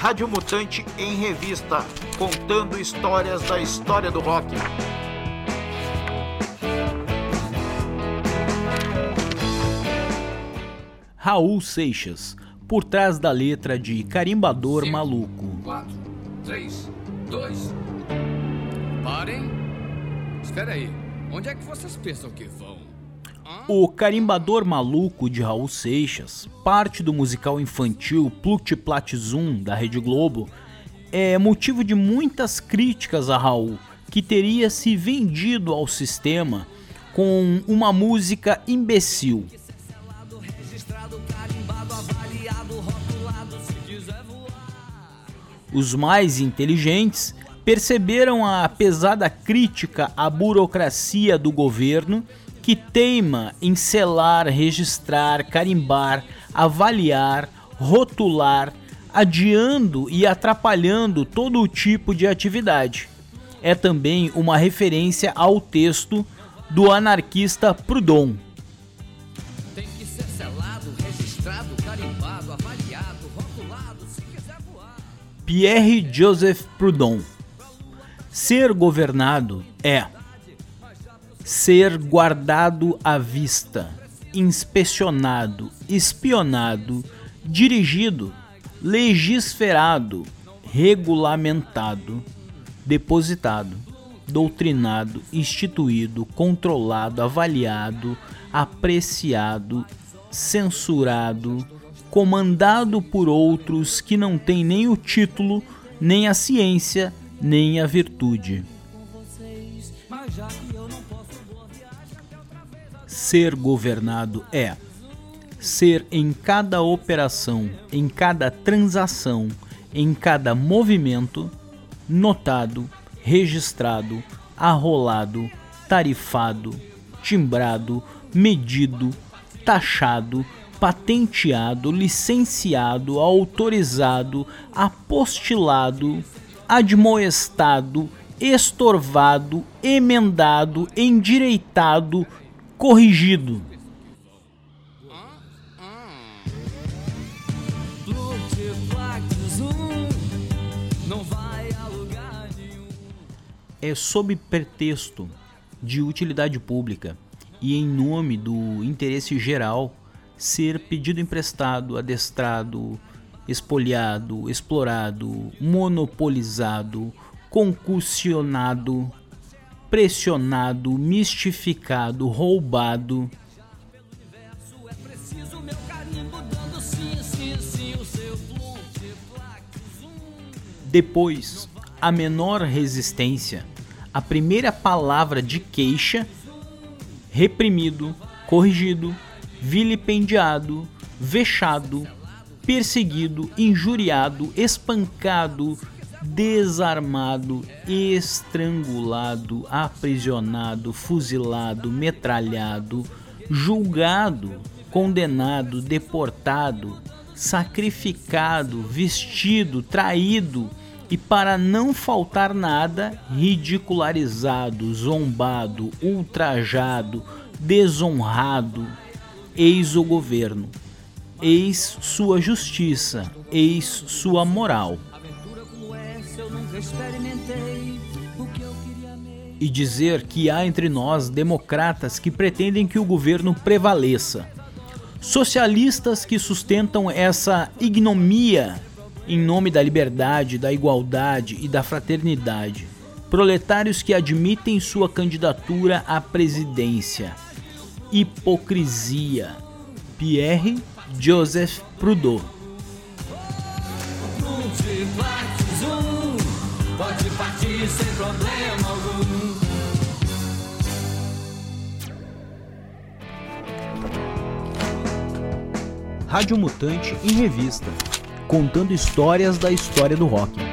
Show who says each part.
Speaker 1: Rádio Mutante em Revista, contando histórias da história do rock.
Speaker 2: Raul Seixas, por trás da letra de Carimbador Cinco, Maluco.
Speaker 3: 4, 3, 2. Parem. Espera aí. Onde é que vocês pensam que vão?
Speaker 2: O Carimbador Maluco de Raul Seixas, parte do musical infantil Pluct Zoom da Rede Globo, é motivo de muitas críticas a Raul, que teria se vendido ao sistema com uma música imbecil. Os mais inteligentes perceberam a pesada crítica à burocracia do governo que teima em selar, registrar, carimbar, avaliar, rotular, adiando e atrapalhando todo o tipo de atividade. É também uma referência ao texto do anarquista Proudhon. Selado, avaliado, rotulado. Pierre Joseph Proudhon. Ser governado é ser guardado à vista, inspecionado, espionado, dirigido, legisferado, regulamentado, depositado, doutrinado, instituído, controlado, avaliado, apreciado, censurado, comandado por outros que não têm nem o título, nem a ciência, nem a virtude. Ser governado é ser em cada operação, em cada transação, em cada movimento, notado, registrado, arrolado, tarifado, timbrado, medido, taxado, patenteado, licenciado, autorizado, apostilado, admoestado, estorvado, emendado, endireitado, corrigido. É sob pretexto de utilidade pública e em nome do interesse geral ser pedido emprestado, adestrado, espoliado, explorado, monopolizado, concussionado, pressionado, mistificado, roubado. Depois, a menor resistência, a primeira palavra de queixa, reprimido, corrigido, vilipendiado, vexado, perseguido, injuriado, espancado, desarmado, estrangulado, aprisionado, fuzilado, metralhado, julgado, condenado, deportado, sacrificado, vestido, traído e, para não faltar nada, ridicularizado, zombado, ultrajado, desonrado. Eis o governo, eis sua justiça, eis sua moral e dizer que há entre nós democratas que pretendem que o governo prevaleça, socialistas que sustentam essa ignomia em nome da liberdade, da igualdade e da fraternidade, proletários que admitem sua candidatura à presidência. Hipocrisia. Pierre Joseph Proudhon. Sem problema algum. Rádio Mutante em Revista contando histórias da história do rock.